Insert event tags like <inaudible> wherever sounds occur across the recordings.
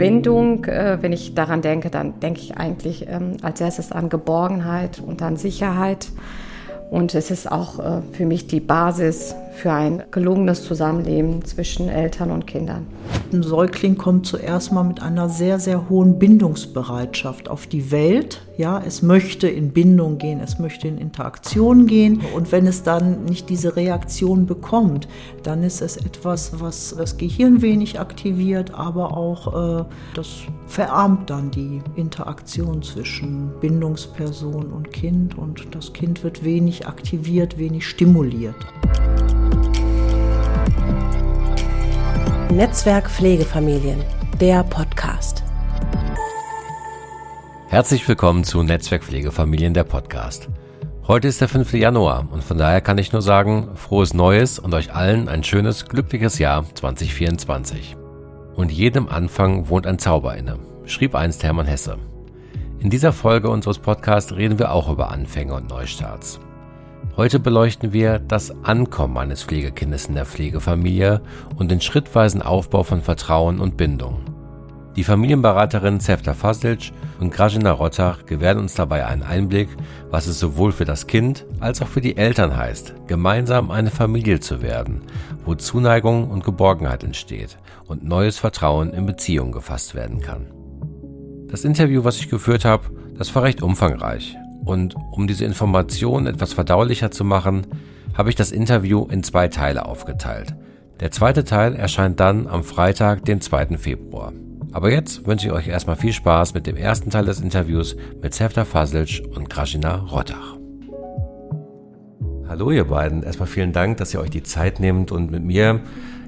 Bindung, äh, wenn ich daran denke, dann denke ich eigentlich ähm, als erstes an Geborgenheit und an Sicherheit. Und es ist auch äh, für mich die Basis für ein gelungenes Zusammenleben zwischen Eltern und Kindern. Ein Säugling kommt zuerst mal mit einer sehr, sehr hohen Bindungsbereitschaft auf die Welt. Ja, es möchte in Bindung gehen, es möchte in Interaktion gehen. Und wenn es dann nicht diese Reaktion bekommt, dann ist es etwas, was das Gehirn wenig aktiviert, aber auch äh, das verarmt dann die Interaktion zwischen Bindungsperson und Kind und das Kind wird wenig aktiviert, wenig stimuliert. Netzwerk Pflegefamilien, der Podcast. Herzlich willkommen zu Netzwerk Pflegefamilien, der Podcast. Heute ist der 5. Januar und von daher kann ich nur sagen, frohes Neues und euch allen ein schönes, glückliches Jahr 2024. Und jedem Anfang wohnt ein Zauber inne, schrieb einst Hermann Hesse. In dieser Folge unseres Podcasts reden wir auch über Anfänge und Neustarts. Heute beleuchten wir das Ankommen eines Pflegekindes in der Pflegefamilie und den schrittweisen Aufbau von Vertrauen und Bindung. Die Familienberaterin Sefta Faslic und Grajina Rottach gewähren uns dabei einen Einblick, was es sowohl für das Kind als auch für die Eltern heißt, gemeinsam eine Familie zu werden, wo Zuneigung und Geborgenheit entsteht und neues Vertrauen in Beziehungen gefasst werden kann. Das Interview, was ich geführt habe, das war recht umfangreich und um diese Informationen etwas verdaulicher zu machen, habe ich das Interview in zwei Teile aufgeteilt. Der zweite Teil erscheint dann am Freitag, den 2. Februar. Aber jetzt wünsche ich euch erstmal viel Spaß mit dem ersten Teil des Interviews mit Sefta Fasilc und Krasina Rottach. Hallo ihr beiden, erstmal vielen Dank, dass ihr euch die Zeit nehmt und mit mir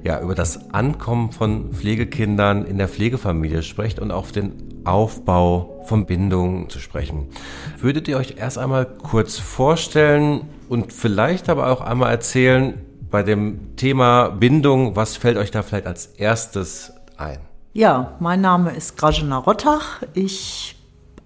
ja, über das Ankommen von Pflegekindern in der Pflegefamilie sprecht und auf den Aufbau von Bindungen zu sprechen. Würdet ihr euch erst einmal kurz vorstellen und vielleicht aber auch einmal erzählen bei dem Thema Bindung, was fällt euch da vielleicht als erstes ein? Ja, mein Name ist Grajena Rottach. Ich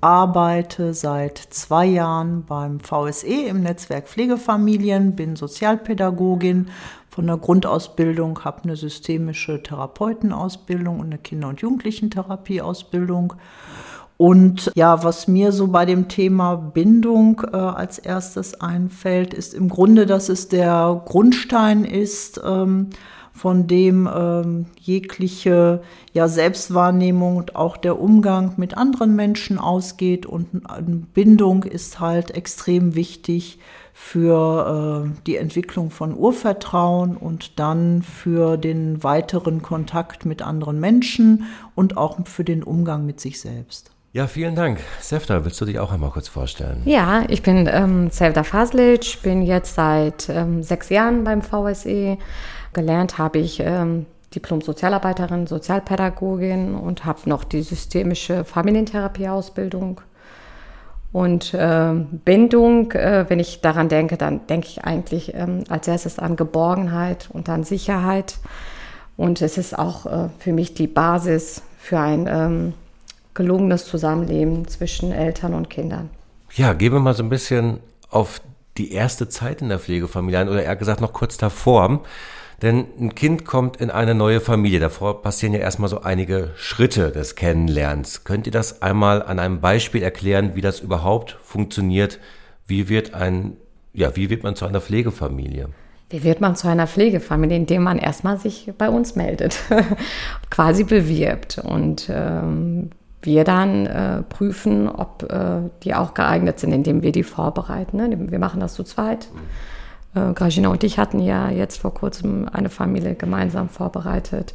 arbeite seit zwei Jahren beim VSE im Netzwerk Pflegefamilien, bin Sozialpädagogin von der Grundausbildung, habe eine systemische Therapeutenausbildung und eine Kinder- und Jugendlichentherapieausbildung. Und ja, was mir so bei dem Thema Bindung äh, als erstes einfällt, ist im Grunde, dass es der Grundstein ist, ähm, von dem ähm, jegliche ja, Selbstwahrnehmung und auch der Umgang mit anderen Menschen ausgeht. Und Bindung ist halt extrem wichtig für äh, die Entwicklung von Urvertrauen und dann für den weiteren Kontakt mit anderen Menschen und auch für den Umgang mit sich selbst. Ja, vielen Dank. Sefta, willst du dich auch einmal kurz vorstellen? Ja, ich bin ähm, Sevda Faslic, bin jetzt seit ähm, sechs Jahren beim VSE. Gelernt habe ich ähm, Diplom-Sozialarbeiterin, Sozialpädagogin und habe noch die systemische Familientherapieausbildung und äh, Bindung, äh, wenn ich daran denke, dann denke ich eigentlich ähm, als erstes an Geborgenheit und an Sicherheit. Und es ist auch äh, für mich die Basis für ein ähm, gelungenes Zusammenleben zwischen Eltern und Kindern. Ja, gehen wir mal so ein bisschen auf die erste Zeit in der Pflegefamilie ein oder eher gesagt noch kurz davor. Denn ein Kind kommt in eine neue Familie. Davor passieren ja erstmal so einige Schritte des Kennenlernens. Könnt ihr das einmal an einem Beispiel erklären, wie das überhaupt funktioniert? Wie wird ein, ja, wie wird man zu einer Pflegefamilie? Wie wird man zu einer Pflegefamilie, indem man erstmal sich bei uns meldet, <laughs> quasi bewirbt und ähm, wir dann äh, prüfen, ob äh, die auch geeignet sind, indem wir die vorbereiten. Ne? Wir machen das zu zweit. Mhm äh, Grajina und ich hatten ja jetzt vor kurzem eine Familie gemeinsam vorbereitet.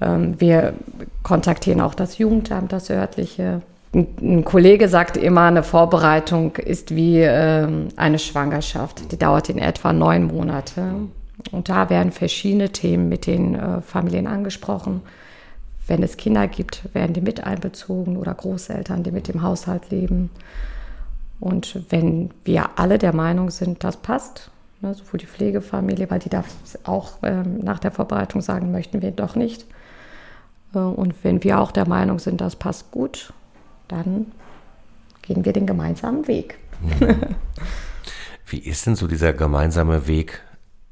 Ähm, wir kontaktieren auch das Jugendamt, das örtliche. Ein, ein Kollege sagt immer, eine Vorbereitung ist wie ähm, eine Schwangerschaft. Die dauert in etwa neun Monate. Und da werden verschiedene Themen mit den äh, Familien angesprochen. Wenn es Kinder gibt, werden die mit einbezogen oder Großeltern, die mit dem Haushalt leben. Und wenn wir alle der Meinung sind, das passt, ne, sowohl die Pflegefamilie, weil die darf auch ähm, nach der Vorbereitung sagen, möchten wir doch nicht. Äh, und wenn wir auch der Meinung sind, das passt gut, dann gehen wir den gemeinsamen Weg. Wie ist denn so dieser gemeinsame Weg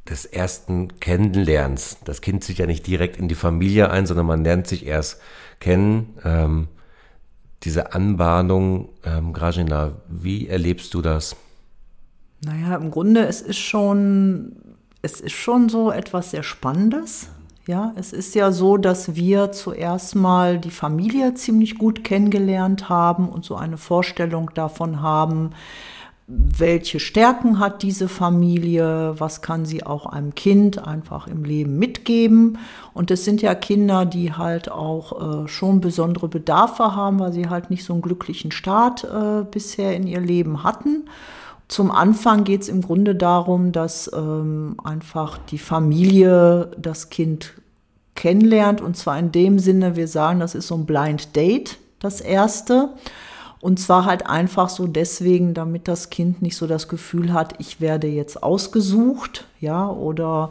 des ersten Kennenlernens. Das Kind zieht ja nicht direkt in die Familie ein, sondern man lernt sich erst kennen. Ähm, diese Anbahnung, ähm, Grajina, wie erlebst du das? Naja, im Grunde, es ist schon, es ist schon so etwas sehr Spannendes. Ja, es ist ja so, dass wir zuerst mal die Familie ziemlich gut kennengelernt haben und so eine Vorstellung davon haben, welche Stärken hat diese Familie, was kann sie auch einem Kind einfach im Leben mitgeben. Und es sind ja Kinder, die halt auch äh, schon besondere Bedarfe haben, weil sie halt nicht so einen glücklichen Start äh, bisher in ihr Leben hatten. Zum Anfang geht es im Grunde darum, dass ähm, einfach die Familie das Kind kennenlernt. Und zwar in dem Sinne, wir sagen, das ist so ein Blind Date, das erste. Und zwar halt einfach so deswegen, damit das Kind nicht so das Gefühl hat, ich werde jetzt ausgesucht, ja, oder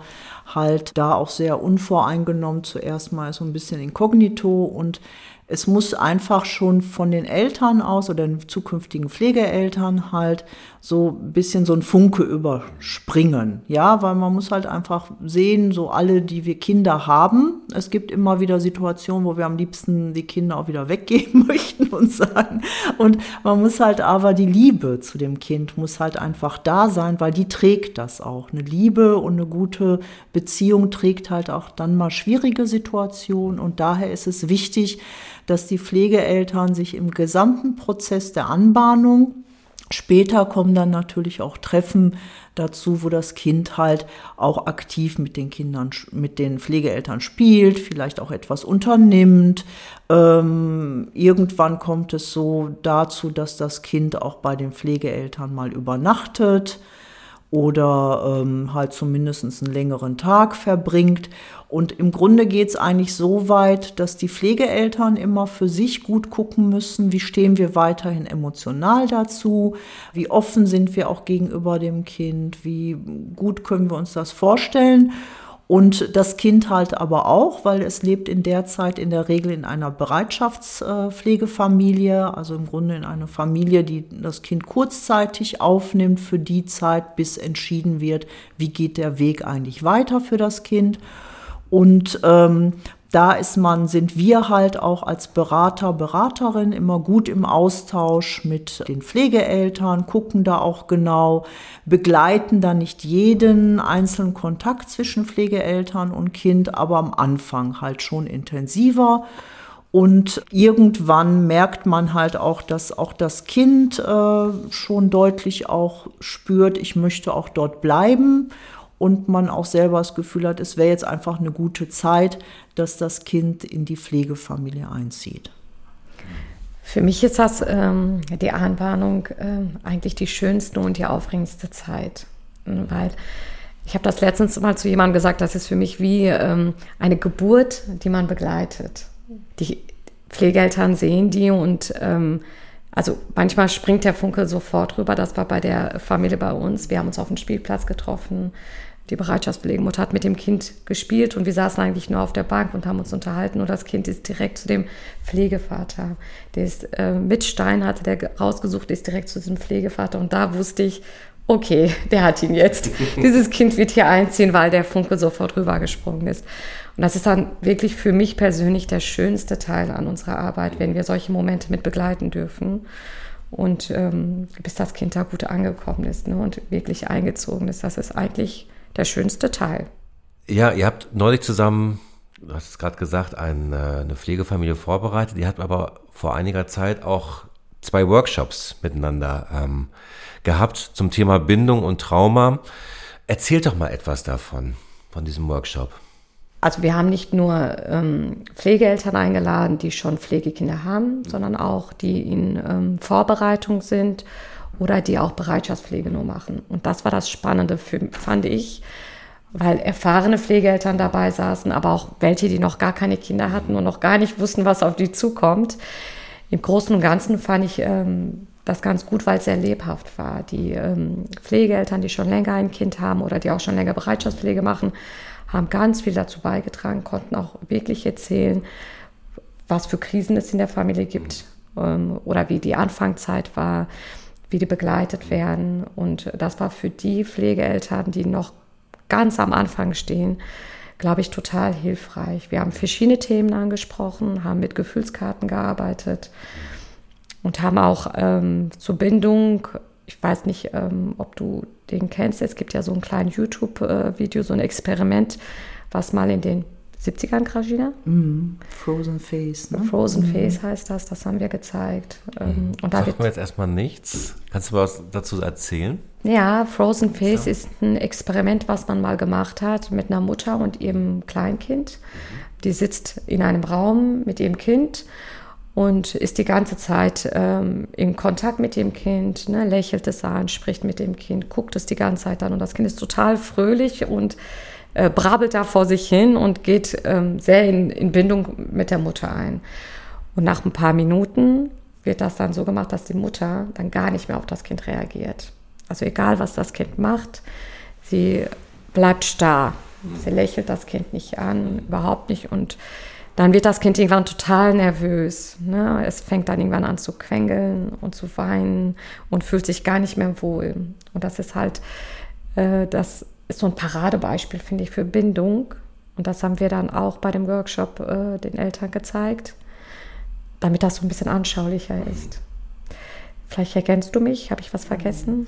halt da auch sehr unvoreingenommen zuerst mal so ein bisschen inkognito und es muss einfach schon von den Eltern aus oder den zukünftigen Pflegeeltern halt so ein bisschen so ein Funke überspringen. Ja, weil man muss halt einfach sehen, so alle, die wir Kinder haben. Es gibt immer wieder Situationen, wo wir am liebsten die Kinder auch wieder weggeben <laughs> möchten und sagen. Und man muss halt aber die Liebe zu dem Kind muss halt einfach da sein, weil die trägt das auch. Eine Liebe und eine gute Beziehung trägt halt auch dann mal schwierige Situationen. Und daher ist es wichtig, dass die Pflegeeltern sich im gesamten Prozess der Anbahnung Später kommen dann natürlich auch Treffen dazu, wo das Kind halt auch aktiv mit den Kindern, mit den Pflegeeltern spielt, vielleicht auch etwas unternimmt. Ähm, irgendwann kommt es so dazu, dass das Kind auch bei den Pflegeeltern mal übernachtet oder ähm, halt zumindest einen längeren Tag verbringt. Und im Grunde geht es eigentlich so weit, dass die Pflegeeltern immer für sich gut gucken müssen, wie stehen wir weiterhin emotional dazu, wie offen sind wir auch gegenüber dem Kind, wie gut können wir uns das vorstellen. Und das Kind halt aber auch, weil es lebt in der Zeit in der Regel in einer Bereitschaftspflegefamilie, also im Grunde in einer Familie, die das Kind kurzzeitig aufnimmt für die Zeit, bis entschieden wird, wie geht der Weg eigentlich weiter für das Kind. Und ähm, da ist man, sind wir halt auch als Berater, Beraterin immer gut im Austausch mit den Pflegeeltern, gucken da auch genau, begleiten da nicht jeden einzelnen Kontakt zwischen Pflegeeltern und Kind, aber am Anfang halt schon intensiver. Und irgendwann merkt man halt auch, dass auch das Kind äh, schon deutlich auch spürt, ich möchte auch dort bleiben und man auch selber das Gefühl hat, es wäre jetzt einfach eine gute Zeit, dass das Kind in die Pflegefamilie einzieht. Für mich ist das ähm, die Anbahnung äh, eigentlich die schönste und die aufregendste Zeit, weil ich habe das letztens mal zu jemandem gesagt, das ist für mich wie ähm, eine Geburt, die man begleitet. Die Pflegeeltern sehen die und ähm, also manchmal springt der Funke sofort rüber. Das war bei der Familie bei uns. Wir haben uns auf dem Spielplatz getroffen. Die Bereitschaftspflegemutter hat mit dem Kind gespielt und wir saßen eigentlich nur auf der Bank und haben uns unterhalten. Und das Kind ist direkt zu dem Pflegevater. Der ist äh, mit Stein, hatte der rausgesucht, ist direkt zu diesem Pflegevater. Und da wusste ich, okay, <laughs> der hat ihn jetzt. <laughs> Dieses Kind wird hier einziehen, weil der Funke sofort rübergesprungen ist. Und das ist dann wirklich für mich persönlich der schönste Teil an unserer Arbeit, wenn wir solche Momente mit begleiten dürfen. Und ähm, bis das Kind da gut angekommen ist ne, und wirklich eingezogen ist, das ist eigentlich der schönste Teil. Ja, ihr habt neulich zusammen, du hast es gerade gesagt, ein, äh, eine Pflegefamilie vorbereitet. Ihr habt aber vor einiger Zeit auch zwei Workshops miteinander ähm, gehabt zum Thema Bindung und Trauma. Erzählt doch mal etwas davon, von diesem Workshop. Also wir haben nicht nur ähm, Pflegeeltern eingeladen, die schon Pflegekinder haben, sondern auch die in ähm, Vorbereitung sind oder die auch Bereitschaftspflege nur machen. Und das war das Spannende, für, fand ich, weil erfahrene Pflegeeltern dabei saßen, aber auch welche, die noch gar keine Kinder hatten und noch gar nicht wussten, was auf die zukommt. Im Großen und Ganzen fand ich ähm, das ganz gut, weil es sehr lebhaft war. Die ähm, Pflegeeltern, die schon länger ein Kind haben oder die auch schon länger Bereitschaftspflege machen, haben ganz viel dazu beigetragen, konnten auch wirklich erzählen, was für Krisen es in der Familie gibt ähm, oder wie die Anfangszeit war, wie die begleitet werden. Und das war für die Pflegeeltern, die noch ganz am Anfang stehen, glaube ich, total hilfreich. Wir haben verschiedene Themen angesprochen, haben mit Gefühlskarten gearbeitet und haben auch ähm, zur Bindung, ich weiß nicht, ähm, ob du den kennst, es gibt ja so ein kleines YouTube-Video, so ein Experiment, was mal in den 70ern, Krajina? Mm, Frozen Face. Ne? Frozen mm. Face heißt das, das haben wir gezeigt. Mhm. Und da Sagt mir jetzt erstmal nichts. Kannst du was dazu erzählen? Ja, Frozen Face ja. ist ein Experiment, was man mal gemacht hat mit einer Mutter und ihrem Kleinkind. Die sitzt in einem Raum mit ihrem Kind und ist die ganze Zeit ähm, in Kontakt mit dem Kind, ne, lächelt es an, spricht mit dem Kind, guckt es die ganze Zeit an und das Kind ist total fröhlich und äh, brabbelt da vor sich hin und geht ähm, sehr in, in Bindung mit der Mutter ein. Und nach ein paar Minuten wird das dann so gemacht, dass die Mutter dann gar nicht mehr auf das Kind reagiert. Also egal, was das Kind macht, sie bleibt starr. Sie lächelt das Kind nicht an, überhaupt nicht. Und dann wird das Kind irgendwann total nervös. Ne? Es fängt dann irgendwann an zu quengeln und zu weinen und fühlt sich gar nicht mehr wohl. Und das ist halt, äh, das ist so ein Paradebeispiel, finde ich, für Bindung. Und das haben wir dann auch bei dem Workshop äh, den Eltern gezeigt, damit das so ein bisschen anschaulicher ist. Vielleicht ergänzt du mich, habe ich was vergessen?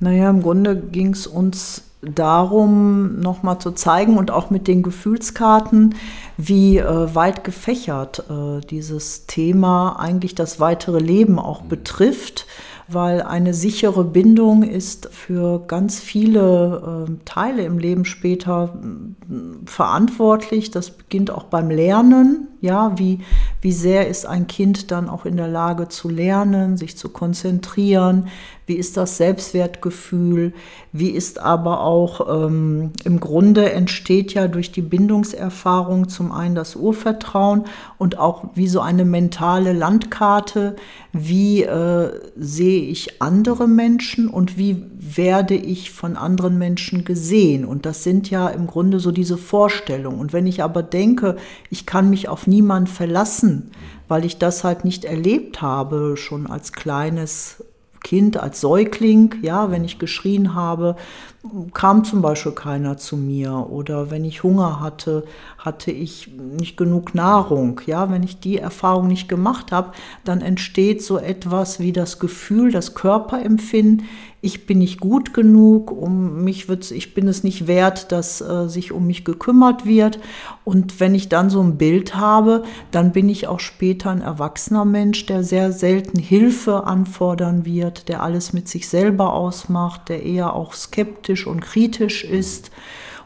Naja, im Grunde ging es uns darum, nochmal zu zeigen und auch mit den Gefühlskarten, wie äh, weit gefächert äh, dieses Thema eigentlich das weitere Leben auch betrifft weil eine sichere Bindung ist für ganz viele äh, Teile im Leben später äh, verantwortlich. Das beginnt auch beim Lernen. Ja, wie, wie sehr ist ein Kind dann auch in der Lage zu lernen, sich zu konzentrieren? Wie ist das Selbstwertgefühl? Wie ist aber auch ähm, im Grunde entsteht ja durch die Bindungserfahrung zum einen das Urvertrauen und auch wie so eine mentale Landkarte. Wie äh, sehe ich andere Menschen und wie werde ich von anderen Menschen gesehen? Und das sind ja im Grunde so diese Vorstellungen. Und wenn ich aber denke, ich kann mich auf niemand verlassen, weil ich das halt nicht erlebt habe, schon als kleines Kind, als Säugling, ja, wenn ich geschrien habe, kam zum Beispiel keiner zu mir. Oder wenn ich Hunger hatte, hatte ich nicht genug Nahrung. Ja, wenn ich die Erfahrung nicht gemacht habe, dann entsteht so etwas wie das Gefühl, das Körperempfinden, ich bin nicht gut genug, um mich wird's, ich bin es nicht wert, dass äh, sich um mich gekümmert wird. Und wenn ich dann so ein Bild habe, dann bin ich auch später ein erwachsener Mensch, der sehr selten Hilfe anfordern wird, der alles mit sich selber ausmacht, der eher auch skeptisch und kritisch ist.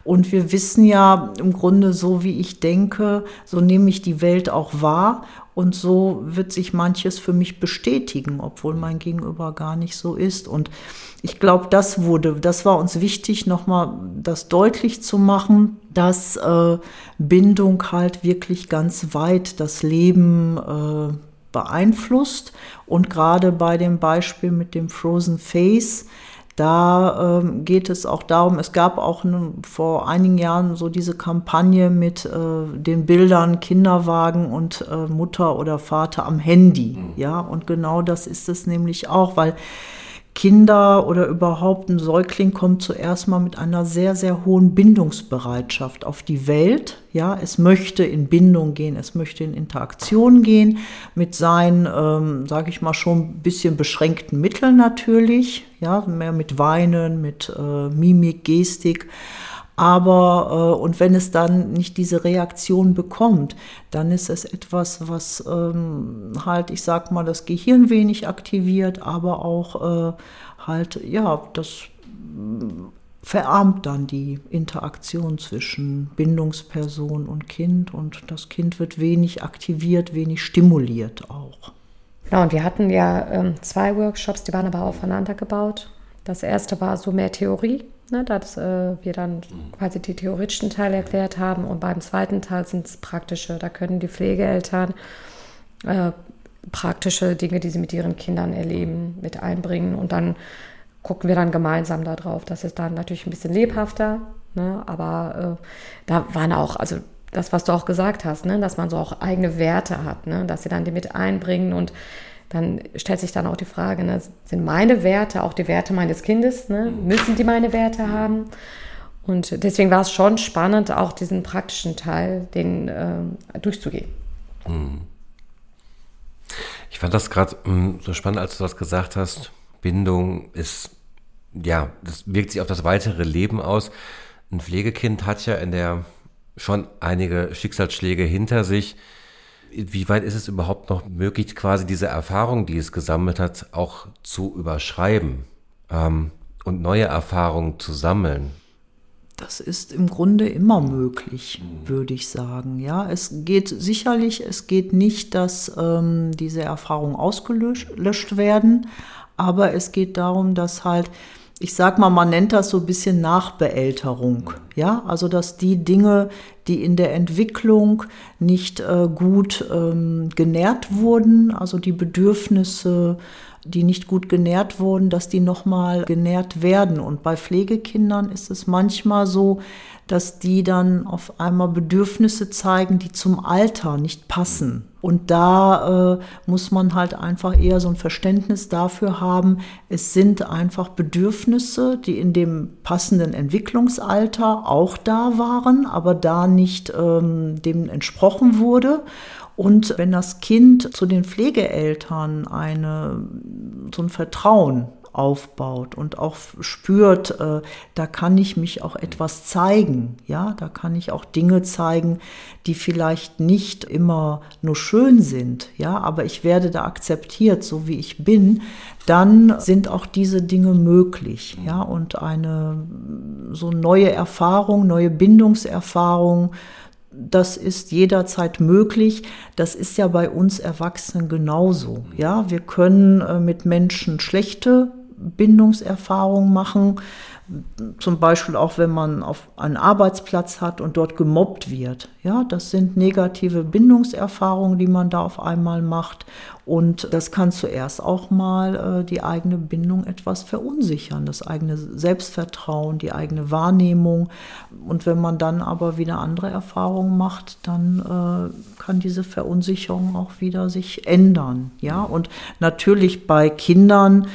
Und wir wissen ja im Grunde, so wie ich denke, so nehme ich die Welt auch wahr. Und so wird sich manches für mich bestätigen, obwohl mein Gegenüber gar nicht so ist. Und ich glaube, das wurde, das war uns wichtig, nochmal das deutlich zu machen, dass äh, Bindung halt wirklich ganz weit das Leben äh, beeinflusst. Und gerade bei dem Beispiel mit dem Frozen Face, da ähm, geht es auch darum, es gab auch vor einigen Jahren so diese Kampagne mit äh, den Bildern Kinderwagen und äh, Mutter oder Vater am Handy. Mhm. Ja, und genau das ist es nämlich auch, weil Kinder oder überhaupt ein Säugling kommt zuerst mal mit einer sehr, sehr hohen Bindungsbereitschaft auf die Welt. Ja, es möchte in Bindung gehen, es möchte in Interaktion gehen mit seinen, ähm, sage ich mal, schon ein bisschen beschränkten Mitteln natürlich. Ja, mehr mit Weinen, mit äh, Mimik, Gestik. Aber äh, und wenn es dann nicht diese Reaktion bekommt, dann ist es etwas, was ähm, halt, ich sag mal, das Gehirn wenig aktiviert, aber auch äh, halt, ja, das äh, verarmt dann die Interaktion zwischen Bindungsperson und Kind und das Kind wird wenig aktiviert, wenig stimuliert auch. Genau, und wir hatten ja ähm, zwei Workshops, die waren aber aufeinander gebaut. Das erste war so mehr Theorie, ne, dass äh, wir dann quasi die theoretischen Teile erklärt haben. Und beim zweiten Teil sind es praktische. Da können die Pflegeeltern äh, praktische Dinge, die sie mit ihren Kindern erleben, mit einbringen. Und dann gucken wir dann gemeinsam darauf. Das ist dann natürlich ein bisschen lebhafter, ne, aber äh, da waren auch, also das, was du auch gesagt hast, ne, dass man so auch eigene Werte hat, ne, dass sie dann die mit einbringen und dann stellt sich dann auch die Frage, ne, sind meine Werte auch die Werte meines Kindes? Ne? Müssen die meine Werte haben? Und deswegen war es schon spannend, auch diesen praktischen Teil den, äh, durchzugehen. Hm. Ich fand das gerade hm, so spannend, als du das gesagt hast. Bindung ist, ja, das wirkt sich auf das weitere Leben aus. Ein Pflegekind hat ja in der schon einige Schicksalsschläge hinter sich. Wie weit ist es überhaupt noch möglich, quasi diese Erfahrung, die es gesammelt hat, auch zu überschreiben ähm, und neue Erfahrungen zu sammeln? Das ist im Grunde immer möglich, würde ich sagen. Ja, es geht sicherlich, es geht nicht, dass ähm, diese Erfahrungen ausgelöscht werden, aber es geht darum, dass halt ich sag mal, man nennt das so ein bisschen Nachbeälterung. Ja, also dass die Dinge, die in der Entwicklung nicht äh, gut ähm, genährt wurden, also die Bedürfnisse, die nicht gut genährt wurden, dass die nochmal genährt werden. Und bei Pflegekindern ist es manchmal so, dass die dann auf einmal Bedürfnisse zeigen, die zum Alter nicht passen. Und da äh, muss man halt einfach eher so ein Verständnis dafür haben, es sind einfach Bedürfnisse, die in dem passenden Entwicklungsalter auch da waren, aber da nicht ähm, dem entsprochen wurde. Und wenn das Kind zu den Pflegeeltern eine, so ein Vertrauen aufbaut und auch spürt, äh, da kann ich mich auch etwas zeigen, ja, da kann ich auch Dinge zeigen, die vielleicht nicht immer nur schön sind, ja, aber ich werde da akzeptiert, so wie ich bin, dann sind auch diese Dinge möglich, ja, und eine so neue Erfahrung, neue Bindungserfahrung, das ist jederzeit möglich. Das ist ja bei uns Erwachsenen genauso. Ja, wir können äh, mit Menschen schlechte Bindungserfahrung machen. Zum Beispiel auch, wenn man auf einen Arbeitsplatz hat und dort gemobbt wird. Ja, das sind negative Bindungserfahrungen, die man da auf einmal macht. Und das kann zuerst auch mal äh, die eigene Bindung etwas verunsichern, das eigene Selbstvertrauen, die eigene Wahrnehmung. Und wenn man dann aber wieder andere Erfahrungen macht, dann äh, kann diese Verunsicherung auch wieder sich ändern. Ja, und natürlich bei Kindern,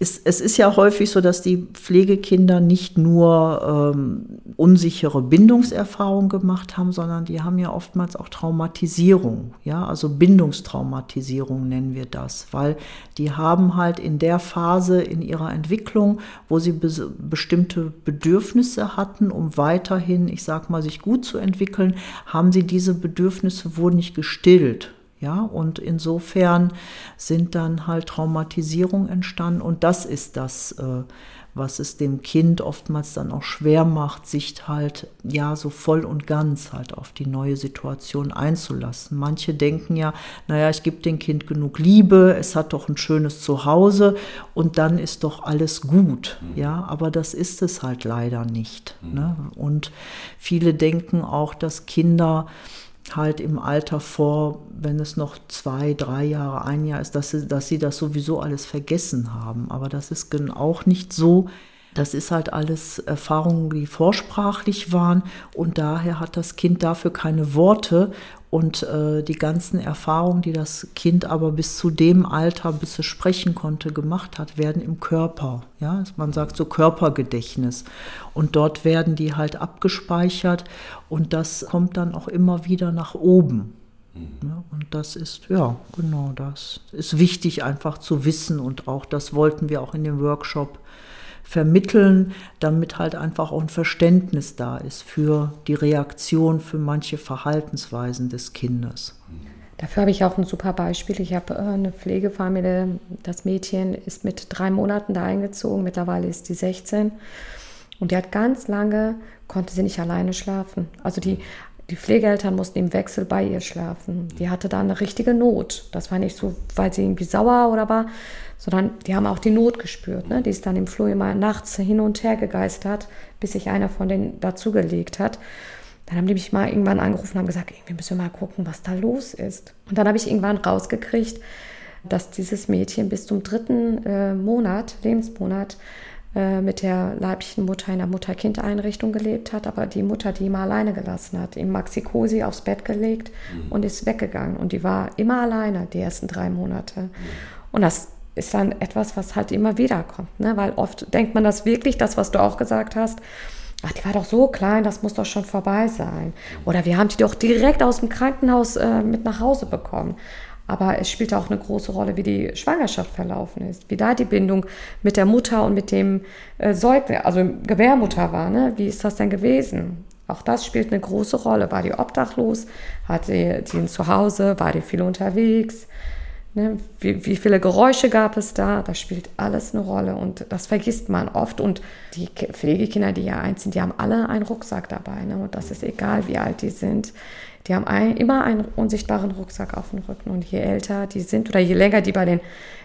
ist, es ist ja häufig so, dass die Pflegekinder nicht nur ähm, unsichere Bindungserfahrungen gemacht haben, sondern die haben ja oftmals auch Traumatisierung, ja, also Bindungstraumatisierung nennen wir das, weil die haben halt in der Phase in ihrer Entwicklung, wo sie be bestimmte Bedürfnisse hatten, um weiterhin, ich sag mal, sich gut zu entwickeln, haben sie diese Bedürfnisse wohl nicht gestillt ja, und insofern sind dann halt Traumatisierungen entstanden und das ist das, äh, was es dem Kind oftmals dann auch schwer macht, sich halt ja so voll und ganz halt auf die neue Situation einzulassen. Manche denken ja, naja, ich gebe dem Kind genug Liebe, es hat doch ein schönes Zuhause und dann ist doch alles gut. Mhm. Ja, aber das ist es halt leider nicht. Mhm. Ne? Und viele denken auch, dass Kinder halt im Alter vor, wenn es noch zwei, drei Jahre, ein Jahr ist, dass sie, dass sie das sowieso alles vergessen haben. Aber das ist auch nicht so. Das ist halt alles Erfahrungen, die vorsprachlich waren und daher hat das Kind dafür keine Worte und äh, die ganzen Erfahrungen, die das Kind aber bis zu dem Alter, bis es sprechen konnte, gemacht hat, werden im Körper. Ja, man sagt so Körpergedächtnis. Und dort werden die halt abgespeichert und das kommt dann auch immer wieder nach oben. Mhm. Ja, und das ist, ja, genau, das ist wichtig einfach zu wissen und auch das wollten wir auch in dem Workshop vermitteln, damit halt einfach auch ein Verständnis da ist für die Reaktion, für manche Verhaltensweisen des Kindes. Dafür habe ich auch ein super Beispiel. Ich habe äh, eine Pflegefamilie, das Mädchen ist mit drei Monaten da eingezogen, mittlerweile ist die 16 und die hat ganz lange, konnte sie nicht alleine schlafen. Also die die Pflegeeltern mussten im Wechsel bei ihr schlafen. Die hatte da eine richtige Not. Das war nicht so, weil sie irgendwie sauer oder war, sondern die haben auch die Not gespürt. Ne? Die ist dann im Flur immer nachts hin und her gegeistert, bis sich einer von denen dazugelegt hat. Dann haben die mich mal irgendwann angerufen und haben gesagt, wir müssen mal gucken, was da los ist. Und dann habe ich irgendwann rausgekriegt, dass dieses Mädchen bis zum dritten äh, Monat, Lebensmonat, äh, mit der leiblichen Mutter in der Mutter-Kind-Einrichtung gelebt hat, aber die Mutter die immer alleine gelassen hat, ihm Maxi-Cosi aufs Bett gelegt mhm. und ist weggegangen. Und die war immer alleine die ersten drei Monate. Mhm. Und das ist dann etwas, was halt immer wieder kommt, ne? weil oft denkt man das wirklich, das, was du auch gesagt hast, ach, die war doch so klein, das muss doch schon vorbei sein. Oder wir haben die doch direkt aus dem Krankenhaus äh, mit nach Hause bekommen. Aber es spielt auch eine große Rolle, wie die Schwangerschaft verlaufen ist, wie da die Bindung mit der Mutter und mit dem äh, Säugling, also Gebärmutter war. Ne? Wie ist das denn gewesen? Auch das spielt eine große Rolle. War die obdachlos? Hatte die ein Zuhause? War die viel unterwegs? Ne? Wie, wie, viele Geräusche gab es da? Das spielt alles eine Rolle und das vergisst man oft. Und die Pflegekinder, die ja eins sind, die haben alle einen Rucksack dabei. Ne? Und das ist egal, wie alt die sind. Die haben ein, immer einen unsichtbaren Rucksack auf dem Rücken. Und je älter die sind oder je länger die bei den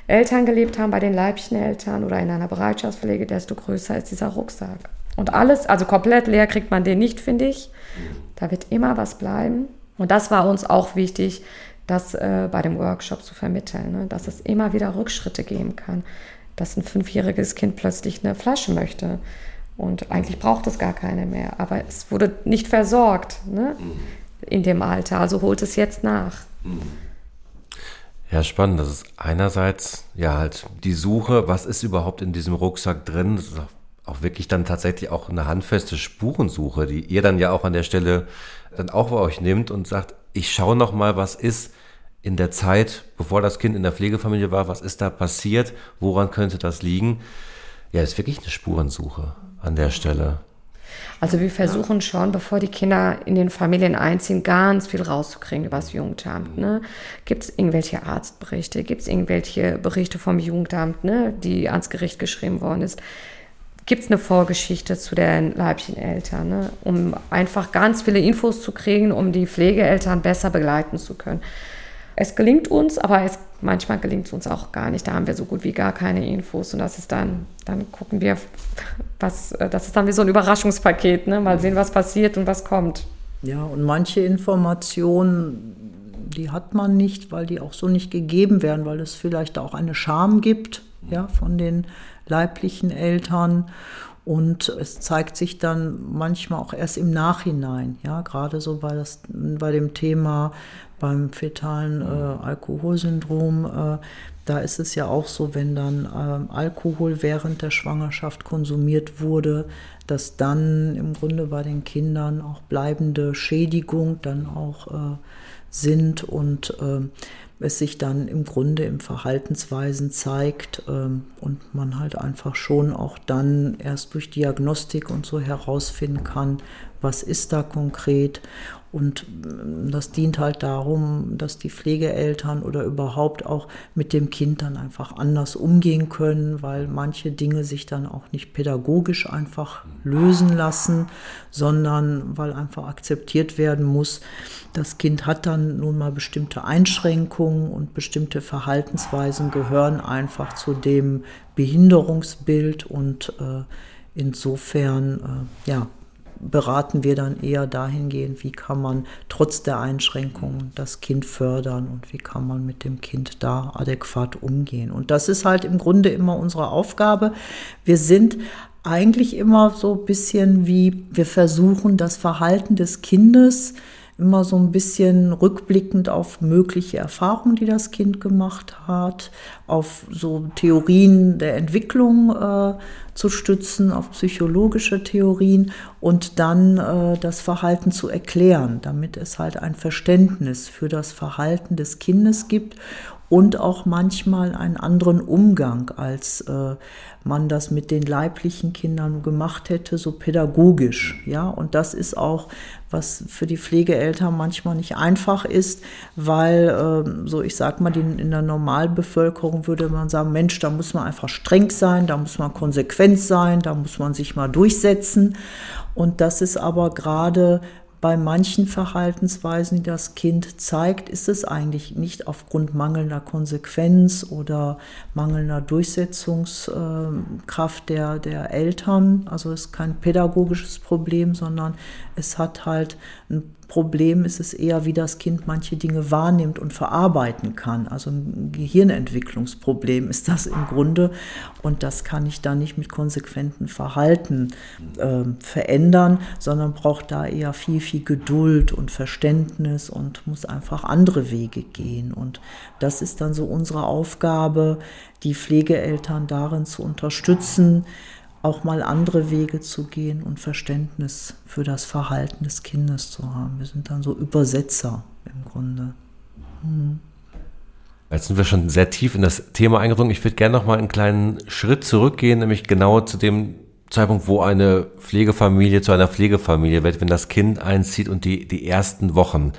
Eltern gelebt haben, bei den Leibcheneltern oder in einer Bereitschaftspflege, desto größer ist dieser Rucksack. Und alles, also komplett leer kriegt man den nicht, finde ich. Da wird immer was bleiben. Und das war uns auch wichtig, das äh, bei dem Workshop zu vermitteln, ne? dass es immer wieder Rückschritte geben kann, dass ein fünfjähriges Kind plötzlich eine Flasche möchte und eigentlich braucht es gar keine mehr, aber es wurde nicht versorgt ne? Mhm. in dem Alter, also holt es jetzt nach. Mhm. Ja, spannend. Das ist einerseits ja halt die Suche, was ist überhaupt in diesem Rucksack drin? Das ist auch wirklich dann tatsächlich auch eine handfeste Spurensuche, die ihr dann ja auch an der Stelle dann auch bei euch nimmt und sagt, ich schaue noch mal, was ist in der Zeit, bevor das Kind in der Pflegefamilie war, was ist da passiert, woran könnte das liegen? Ja, ist wirklich eine Spurensuche an der Stelle. Also wir versuchen schon, bevor die Kinder in den Familien einziehen, ganz viel rauszukriegen über das Jugendamt. Ne? Gibt es irgendwelche Arztberichte? Gibt es irgendwelche Berichte vom Jugendamt, ne, die ans Gericht geschrieben worden ist? Gibt es eine Vorgeschichte zu den Leibcheneltern, ne? um einfach ganz viele Infos zu kriegen, um die Pflegeeltern besser begleiten zu können. Es gelingt uns, aber es, manchmal gelingt es uns auch gar nicht. Da haben wir so gut wie gar keine Infos und das ist dann, dann gucken wir, was, das ist dann wie so ein Überraschungspaket, ne? mal sehen, was passiert und was kommt. Ja, und manche Informationen, die hat man nicht, weil die auch so nicht gegeben werden, weil es vielleicht auch eine Scham gibt, ja, von den leiblichen Eltern. Und es zeigt sich dann manchmal auch erst im Nachhinein, ja, gerade so bei, das, bei dem Thema beim fetalen äh, Alkoholsyndrom. Äh, da ist es ja auch so, wenn dann äh, Alkohol während der Schwangerschaft konsumiert wurde, dass dann im Grunde bei den Kindern auch bleibende Schädigung dann auch äh, sind und äh, es sich dann im Grunde im Verhaltensweisen zeigt ähm, und man halt einfach schon auch dann erst durch Diagnostik und so herausfinden kann, was ist da konkret. Und ähm, das dient halt darum, dass die Pflegeeltern oder überhaupt auch mit dem Kind dann einfach anders umgehen können, weil manche Dinge sich dann auch nicht pädagogisch einfach lösen lassen, sondern weil einfach akzeptiert werden muss, das Kind hat dann nun mal bestimmte Einschränkungen und bestimmte Verhaltensweisen gehören einfach zu dem Behinderungsbild und äh, insofern äh, ja, beraten wir dann eher dahingehend, wie kann man trotz der Einschränkungen das Kind fördern und wie kann man mit dem Kind da adäquat umgehen. Und das ist halt im Grunde immer unsere Aufgabe. Wir sind eigentlich immer so ein bisschen wie, wir versuchen das Verhalten des Kindes immer so ein bisschen rückblickend auf mögliche Erfahrungen, die das Kind gemacht hat, auf so Theorien der Entwicklung äh, zu stützen, auf psychologische Theorien und dann äh, das Verhalten zu erklären, damit es halt ein Verständnis für das Verhalten des Kindes gibt und auch manchmal einen anderen Umgang, als äh, man das mit den leiblichen Kindern gemacht hätte, so pädagogisch. Ja, und das ist auch, was für die Pflegeeltern manchmal nicht einfach ist, weil, äh, so ich sag mal, die, in der Normalbevölkerung würde man sagen, Mensch, da muss man einfach streng sein, da muss man konsequent sein, da muss man sich mal durchsetzen. Und das ist aber gerade bei manchen Verhaltensweisen, die das Kind zeigt, ist es eigentlich nicht aufgrund mangelnder Konsequenz oder mangelnder Durchsetzungskraft der, der Eltern. Also es ist kein pädagogisches Problem, sondern es hat halt ein Problem ist es eher, wie das Kind manche Dinge wahrnimmt und verarbeiten kann. Also ein Gehirnentwicklungsproblem ist das im Grunde. Und das kann ich dann nicht mit konsequentem Verhalten äh, verändern, sondern braucht da eher viel, viel Geduld und Verständnis und muss einfach andere Wege gehen. Und das ist dann so unsere Aufgabe, die Pflegeeltern darin zu unterstützen, auch mal andere Wege zu gehen und Verständnis für das Verhalten des Kindes zu haben. Wir sind dann so Übersetzer im Grunde. Hm. Jetzt sind wir schon sehr tief in das Thema eingedrungen. Ich würde gerne noch mal einen kleinen Schritt zurückgehen, nämlich genau zu dem Zeitpunkt, wo eine Pflegefamilie zu einer Pflegefamilie wird, wenn das Kind einzieht und die, die ersten Wochen.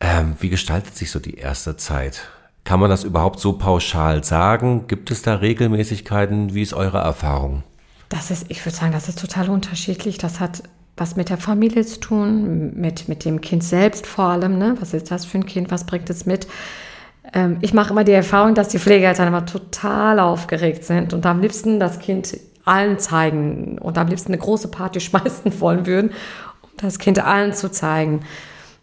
Ähm, wie gestaltet sich so die erste Zeit? Kann man das überhaupt so pauschal sagen? Gibt es da Regelmäßigkeiten? Wie ist eure Erfahrung? Das ist, ich würde sagen, das ist total unterschiedlich. Das hat was mit der Familie zu tun, mit, mit dem Kind selbst vor allem. Ne? Was ist das für ein Kind? Was bringt es mit? Ähm, ich mache immer die Erfahrung, dass die Pflegeeltern immer total aufgeregt sind und am liebsten das Kind allen zeigen und am liebsten eine große Party <laughs> schmeißen wollen würden, um das Kind allen zu zeigen.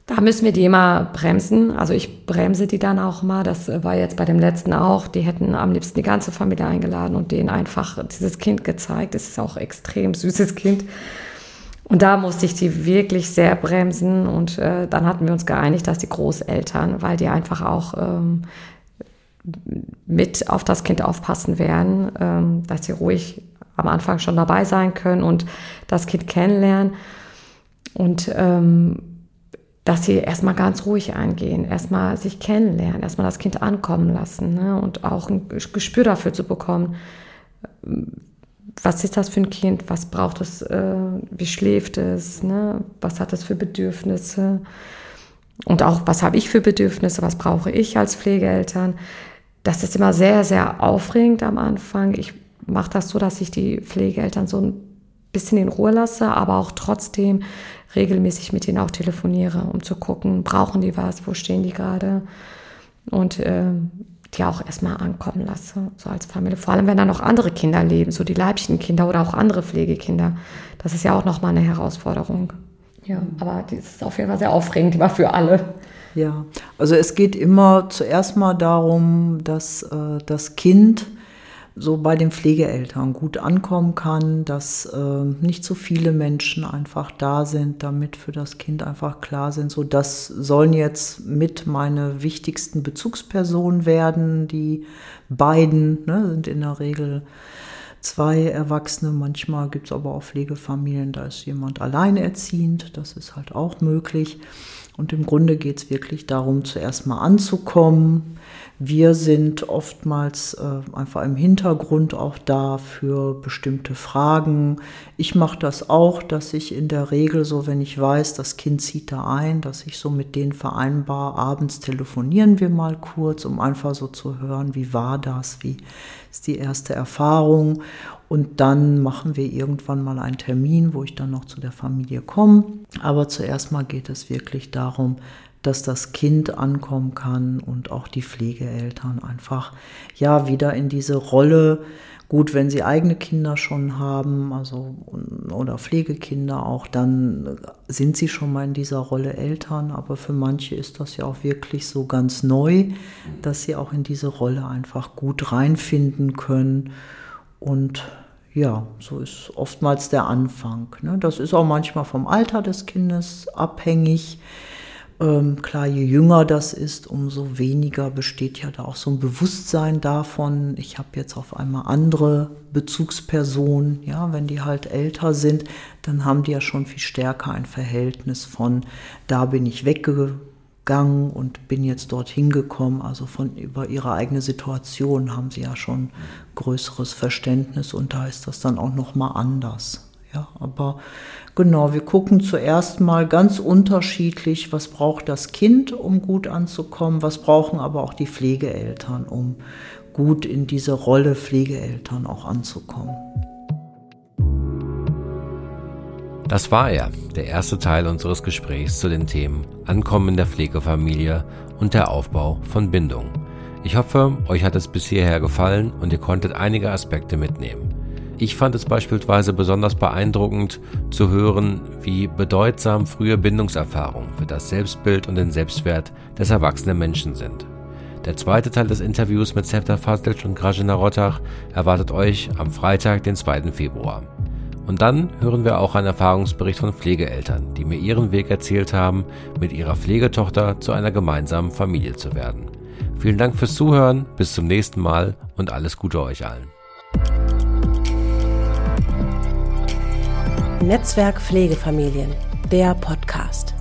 Da müssen wir die immer bremsen. Also ich bremse die dann auch mal. Das war jetzt bei dem letzten auch. Die hätten am liebsten die ganze Familie eingeladen und denen einfach dieses Kind gezeigt. Es ist auch extrem süßes Kind. Und da musste ich die wirklich sehr bremsen. Und äh, dann hatten wir uns geeinigt, dass die Großeltern, weil die einfach auch ähm, mit auf das Kind aufpassen werden, ähm, dass sie ruhig am Anfang schon dabei sein können und das Kind kennenlernen. Und ähm, dass sie erstmal ganz ruhig eingehen, erstmal sich kennenlernen, erstmal das Kind ankommen lassen ne? und auch ein Gespür dafür zu bekommen, was ist das für ein Kind, was braucht es, äh, wie schläft es, ne? was hat es für Bedürfnisse und auch was habe ich für Bedürfnisse, was brauche ich als Pflegeeltern. Das ist immer sehr, sehr aufregend am Anfang. Ich mache das so, dass ich die Pflegeeltern so ein bisschen in Ruhe lasse, aber auch trotzdem regelmäßig mit ihnen auch telefoniere, um zu gucken, brauchen die was, wo stehen die gerade und äh, die auch erstmal ankommen lasse, so als Familie. Vor allem, wenn da noch andere Kinder leben, so die Leibchenkinder oder auch andere Pflegekinder. Das ist ja auch nochmal eine Herausforderung. Ja, aber das ist auf jeden Fall sehr aufregend, immer für alle. Ja, also es geht immer zuerst mal darum, dass äh, das Kind so bei den Pflegeeltern gut ankommen kann, dass äh, nicht so viele Menschen einfach da sind, damit für das Kind einfach klar sind, so das sollen jetzt mit meine wichtigsten Bezugspersonen werden. Die beiden ne, sind in der Regel zwei Erwachsene, manchmal gibt es aber auch Pflegefamilien, da ist jemand alleinerziehend, das ist halt auch möglich. Und im Grunde geht es wirklich darum, zuerst mal anzukommen, wir sind oftmals äh, einfach im Hintergrund auch da für bestimmte Fragen. Ich mache das auch, dass ich in der Regel so, wenn ich weiß, das Kind zieht da ein, dass ich so mit denen vereinbar, abends telefonieren wir mal kurz, um einfach so zu hören, wie war das, wie ist die erste Erfahrung. Und dann machen wir irgendwann mal einen Termin, wo ich dann noch zu der Familie komme. Aber zuerst mal geht es wirklich darum, dass das Kind ankommen kann und auch die Pflegeeltern einfach ja wieder in diese Rolle gut, wenn sie eigene Kinder schon haben, also oder Pflegekinder auch, dann sind sie schon mal in dieser Rolle Eltern, aber für manche ist das ja auch wirklich so ganz neu, dass sie auch in diese Rolle einfach gut reinfinden können und ja, so ist oftmals der Anfang. Ne? Das ist auch manchmal vom Alter des Kindes abhängig. Ähm, klar, je jünger das ist, umso weniger besteht ja da auch so ein Bewusstsein davon, ich habe jetzt auf einmal andere Bezugspersonen. Ja, wenn die halt älter sind, dann haben die ja schon viel stärker ein Verhältnis von, da bin ich weggegangen und bin jetzt dorthin gekommen. Also von über ihre eigene Situation haben sie ja schon größeres Verständnis und da ist das dann auch noch mal anders. Ja, aber genau, wir gucken zuerst mal ganz unterschiedlich, was braucht das Kind, um gut anzukommen, was brauchen aber auch die Pflegeeltern, um gut in diese Rolle Pflegeeltern auch anzukommen. Das war er, der erste Teil unseres Gesprächs zu den Themen Ankommen in der Pflegefamilie und der Aufbau von Bindung. Ich hoffe, euch hat es bis hierher gefallen und ihr konntet einige Aspekte mitnehmen. Ich fand es beispielsweise besonders beeindruckend zu hören, wie bedeutsam frühe Bindungserfahrungen für das Selbstbild und den Selbstwert des erwachsenen Menschen sind. Der zweite Teil des Interviews mit Sefta Fazlic und Grażyna Rottach erwartet euch am Freitag, den 2. Februar. Und dann hören wir auch einen Erfahrungsbericht von Pflegeeltern, die mir ihren Weg erzählt haben, mit ihrer Pflegetochter zu einer gemeinsamen Familie zu werden. Vielen Dank fürs Zuhören, bis zum nächsten Mal und alles Gute euch allen. Netzwerk Pflegefamilien, der Podcast.